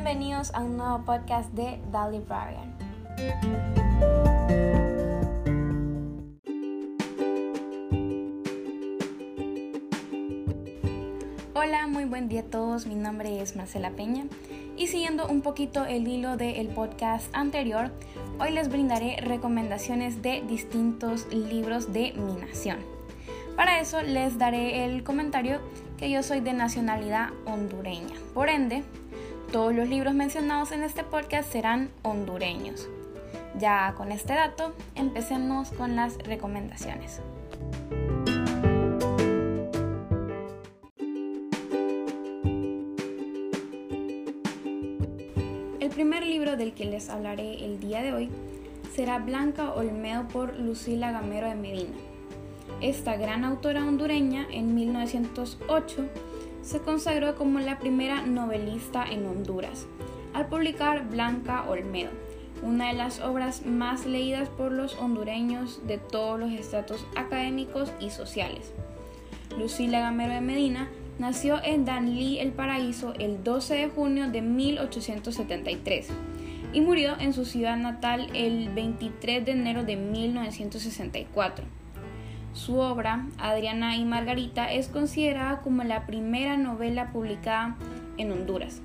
bienvenidos a un nuevo podcast de The Librarian. Hola, muy buen día a todos, mi nombre es Marcela Peña y siguiendo un poquito el hilo del podcast anterior, hoy les brindaré recomendaciones de distintos libros de mi nación. Para eso les daré el comentario que yo soy de nacionalidad hondureña, por ende, todos los libros mencionados en este podcast serán hondureños. Ya con este dato, empecemos con las recomendaciones. El primer libro del que les hablaré el día de hoy será Blanca Olmedo por Lucila Gamero de Medina. Esta gran autora hondureña en 1908 se consagró como la primera novelista en Honduras, al publicar Blanca Olmedo, una de las obras más leídas por los hondureños de todos los estratos académicos y sociales. Lucila Gamero de Medina nació en Danlí, El Paraíso, el 12 de junio de 1873 y murió en su ciudad natal el 23 de enero de 1964. Su obra, Adriana y Margarita, es considerada como la primera novela publicada en Honduras.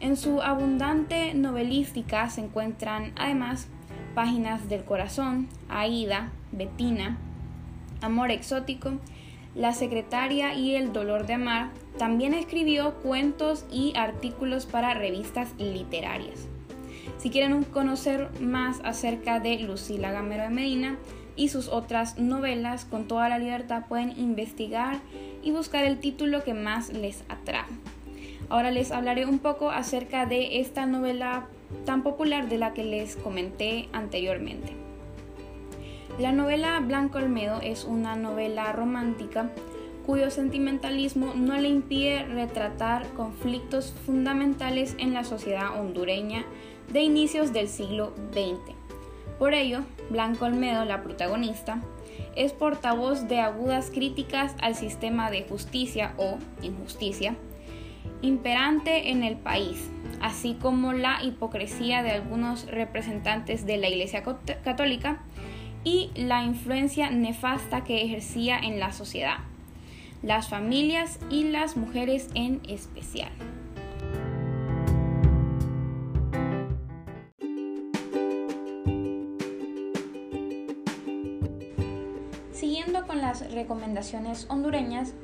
En su abundante novelística se encuentran además páginas del corazón, Aida, Betina, Amor exótico, La secretaria y El dolor de amar. También escribió cuentos y artículos para revistas literarias. Si quieren conocer más acerca de Lucila Gamero de Medina, y sus otras novelas con toda la libertad pueden investigar y buscar el título que más les atrae. Ahora les hablaré un poco acerca de esta novela tan popular de la que les comenté anteriormente. La novela Blanco Olmedo es una novela romántica cuyo sentimentalismo no le impide retratar conflictos fundamentales en la sociedad hondureña de inicios del siglo XX por ello, Blanco Olmedo, la protagonista, es portavoz de agudas críticas al sistema de justicia o injusticia imperante en el país, así como la hipocresía de algunos representantes de la Iglesia Católica y la influencia nefasta que ejercía en la sociedad, las familias y las mujeres en especial. Recomendaciones hondureñas,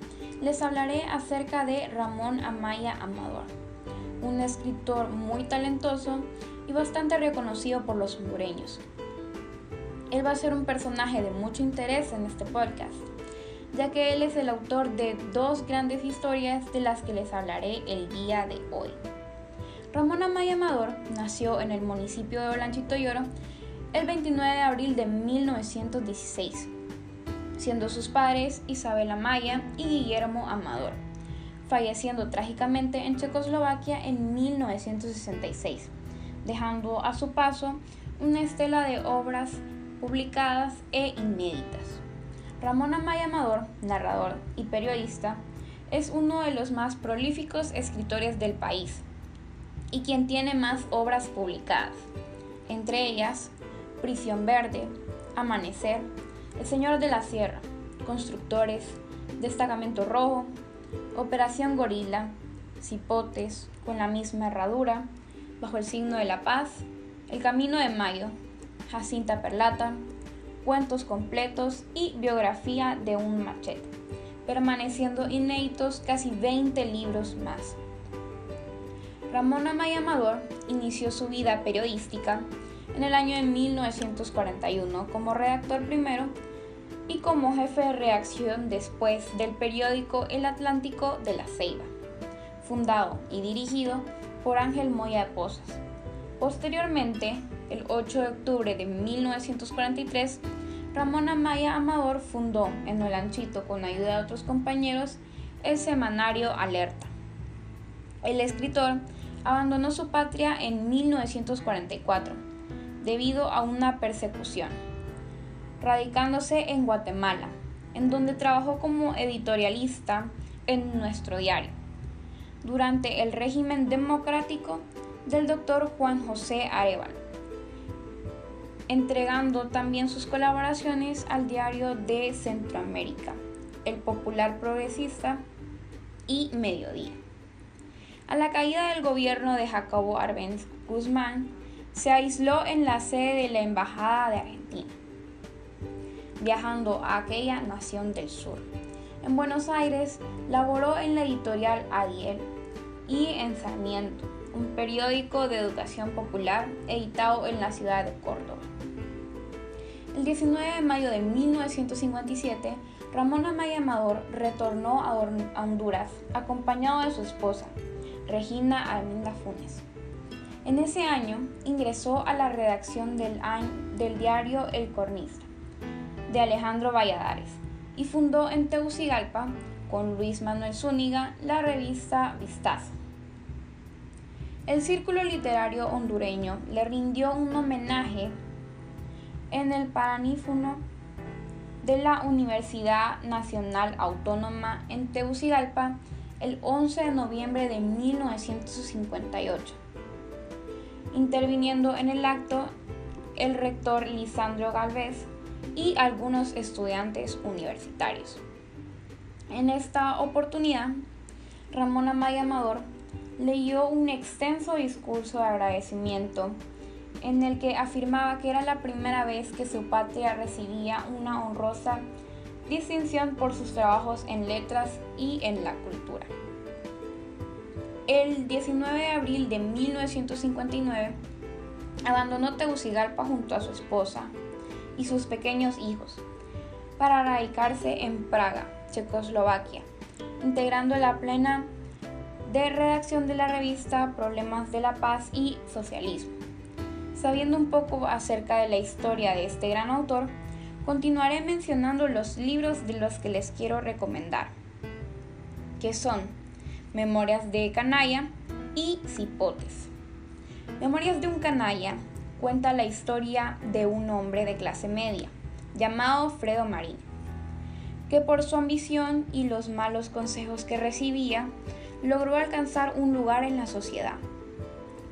les hablaré acerca de Ramón Amaya Amador, un escritor muy talentoso y bastante reconocido por los hondureños. Él va a ser un personaje de mucho interés en este podcast, ya que él es el autor de dos grandes historias de las que les hablaré el día de hoy. Ramón Amaya Amador nació en el municipio de Olanchito Lloro el 29 de abril de 1916 siendo sus padres Isabel Amaya y Guillermo Amador, falleciendo trágicamente en Checoslovaquia en 1966, dejando a su paso una estela de obras publicadas e inéditas. Ramón Amaya Amador, narrador y periodista, es uno de los más prolíficos escritores del país y quien tiene más obras publicadas, entre ellas Prisión Verde, Amanecer, el Señor de la Sierra, Constructores, Destacamento Rojo, Operación Gorila, Cipotes, con la misma herradura, Bajo el signo de la paz, El Camino de Mayo, Jacinta Perlata, Cuentos completos y Biografía de un machete, permaneciendo inéditos casi 20 libros más. Ramón Amaya Amador inició su vida periodística en el año de 1941 como redactor primero y como jefe de reacción después del periódico El Atlántico de la Ceiba, fundado y dirigido por Ángel Moya de Pozas. Posteriormente, el 8 de octubre de 1943, Ramón Amaya Amador fundó en Olanchito con ayuda de otros compañeros el semanario Alerta. El escritor abandonó su patria en 1944 debido a una persecución radicándose en Guatemala, en donde trabajó como editorialista en nuestro diario. durante el régimen democrático del doctor Juan José Arevalo, entregando también sus colaboraciones al diario de Centroamérica, El Popular Progresista y Mediodía. A la caída del gobierno de Jacobo Arbenz Guzmán, se aisló en la sede de la Embajada de Argentina, viajando a aquella nación del sur. En Buenos Aires laboró en la editorial Adiel y en Sarmiento, un periódico de educación popular editado en la ciudad de Córdoba. El 19 de mayo de 1957, Ramón Amaya Amador retornó a Honduras acompañado de su esposa, Regina Alminda Funes. En ese año ingresó a la redacción del diario El Cornista de Alejandro Valladares y fundó en Tegucigalpa con Luis Manuel Zúñiga la revista Vistazo. El Círculo Literario Hondureño le rindió un homenaje en el Paranífono de la Universidad Nacional Autónoma en Tegucigalpa el 11 de noviembre de 1958. Interviniendo en el acto el rector Lisandro Galvez y algunos estudiantes universitarios. En esta oportunidad, Ramón Amaya Amador leyó un extenso discurso de agradecimiento en el que afirmaba que era la primera vez que su patria recibía una honrosa distinción por sus trabajos en letras y en la cultura. El 19 de abril de 1959 abandonó Tegucigalpa junto a su esposa y sus pequeños hijos para radicarse en Praga, Checoslovaquia, integrando la plena de redacción de la revista Problemas de la Paz y Socialismo. Sabiendo un poco acerca de la historia de este gran autor, continuaré mencionando los libros de los que les quiero recomendar, que son Memorias de Canalla y Cipotes. Memorias de un canalla cuenta la historia de un hombre de clase media, llamado Fredo Marín, que por su ambición y los malos consejos que recibía, logró alcanzar un lugar en la sociedad.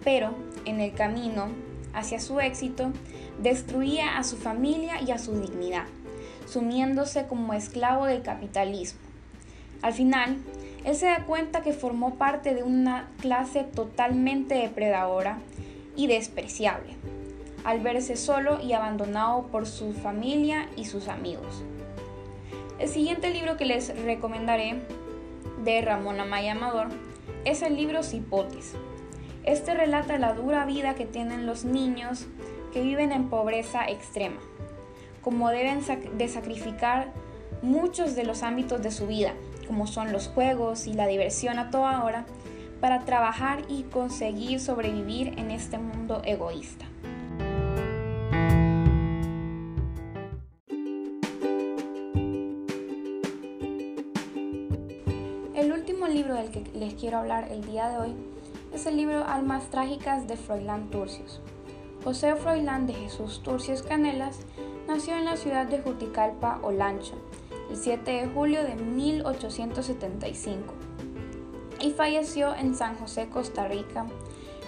Pero en el camino hacia su éxito, destruía a su familia y a su dignidad, sumiéndose como esclavo del capitalismo. Al final, él se da cuenta que formó parte de una clase totalmente depredadora y despreciable, al verse solo y abandonado por su familia y sus amigos. El siguiente libro que les recomendaré de Ramón Amaya Amador es el libro Cipotes. Este relata la dura vida que tienen los niños que viven en pobreza extrema, como deben de sacrificar muchos de los ámbitos de su vida, como son los juegos y la diversión a toda hora, para trabajar y conseguir sobrevivir en este mundo egoísta. Quiero hablar el día de hoy es el libro Almas Trágicas de Froilán Turcios. José Froilán de Jesús Turcios Canelas nació en la ciudad de Juticalpa, Olancho, el 7 de julio de 1875 y falleció en San José, Costa Rica,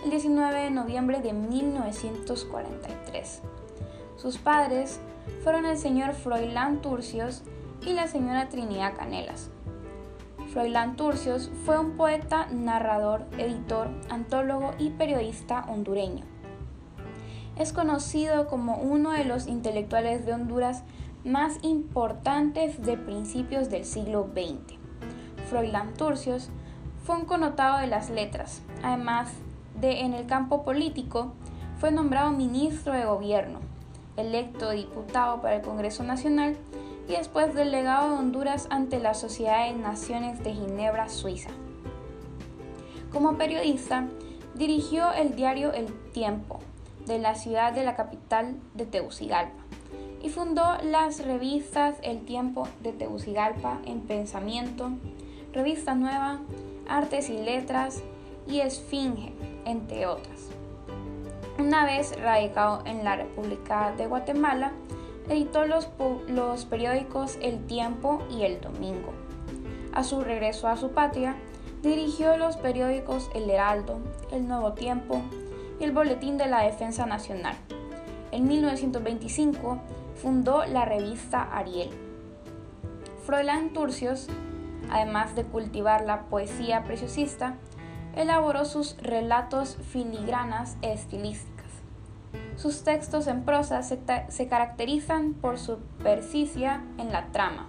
el 19 de noviembre de 1943. Sus padres fueron el señor Froilán Turcios y la señora Trinidad Canelas. Froilán Turcios fue un poeta, narrador, editor, antólogo y periodista hondureño es conocido como uno de los intelectuales de Honduras más importantes de principios del siglo XX. Froilán Turcios fue un connotado de las letras, además de en el campo político, fue nombrado ministro de gobierno, electo diputado para el Congreso Nacional y después delegado de Honduras ante la Sociedad de Naciones de Ginebra, Suiza. Como periodista, dirigió el diario El Tiempo, de la ciudad de la capital de Tegucigalpa y fundó las revistas El Tiempo de Tegucigalpa en Pensamiento, Revista Nueva, Artes y Letras y Esfinge, entre otras. Una vez radicado en la República de Guatemala, editó los, periódicos El Tiempo y El Domingo. A su regreso a su patria, Dirigió los periódicos El Heraldo, El Nuevo Tiempo y el Boletín de la Defensa Nacional. En 1925 fundó la revista Ariel. Froilán Turcios, además de cultivar la poesía preciosista, elaboró sus relatos filigranas estilísticas. Sus textos en prosa se, caracterizan por su persicia en la trama,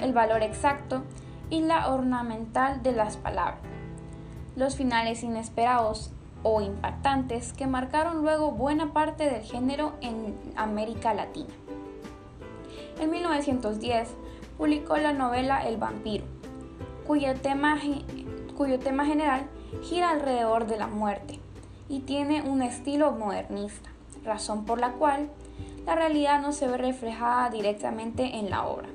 el valor exacto y la ornamental de las palabras. Los finales inesperados o impactantes que marcaron luego buena parte del género en América Latina. En 1910 publicó la novela El vampiro, cuyo tema general gira alrededor de la muerte y tiene un estilo modernista, razón por la cual la realidad no se ve reflejada directamente en la obra.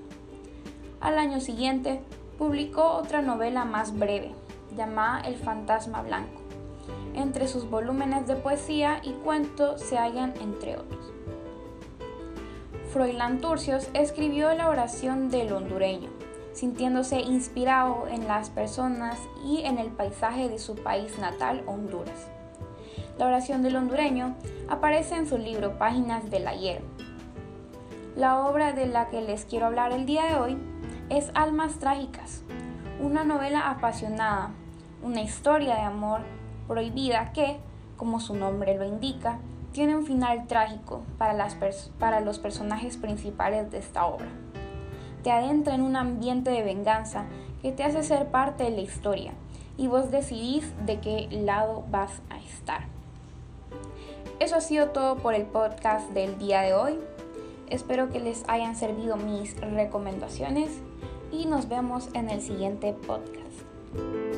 Al año siguiente publicó otra novela más breve, llamada El fantasma blanco. Entre sus volúmenes de poesía y cuentos se hallan entre otros. Froilán Turcios escribió la oración del hondureño, sintiéndose inspirado en las personas y en el paisaje de su país natal, Honduras. La oración del hondureño aparece en su libro Páginas del ayer. La obra de la que les quiero hablar el día de hoy es Almas Trágicas, una novela apasionada, una historia de amor prohibida que, como su nombre lo indica, tiene un final trágico para, los personajes principales de esta obra. Te adentra en un ambiente de venganza que te hace ser parte de la historia y vos decidís de qué lado vas a estar. Eso ha sido todo por el podcast del día de hoy. Espero que les hayan servido mis recomendaciones y nos vemos en el siguiente podcast.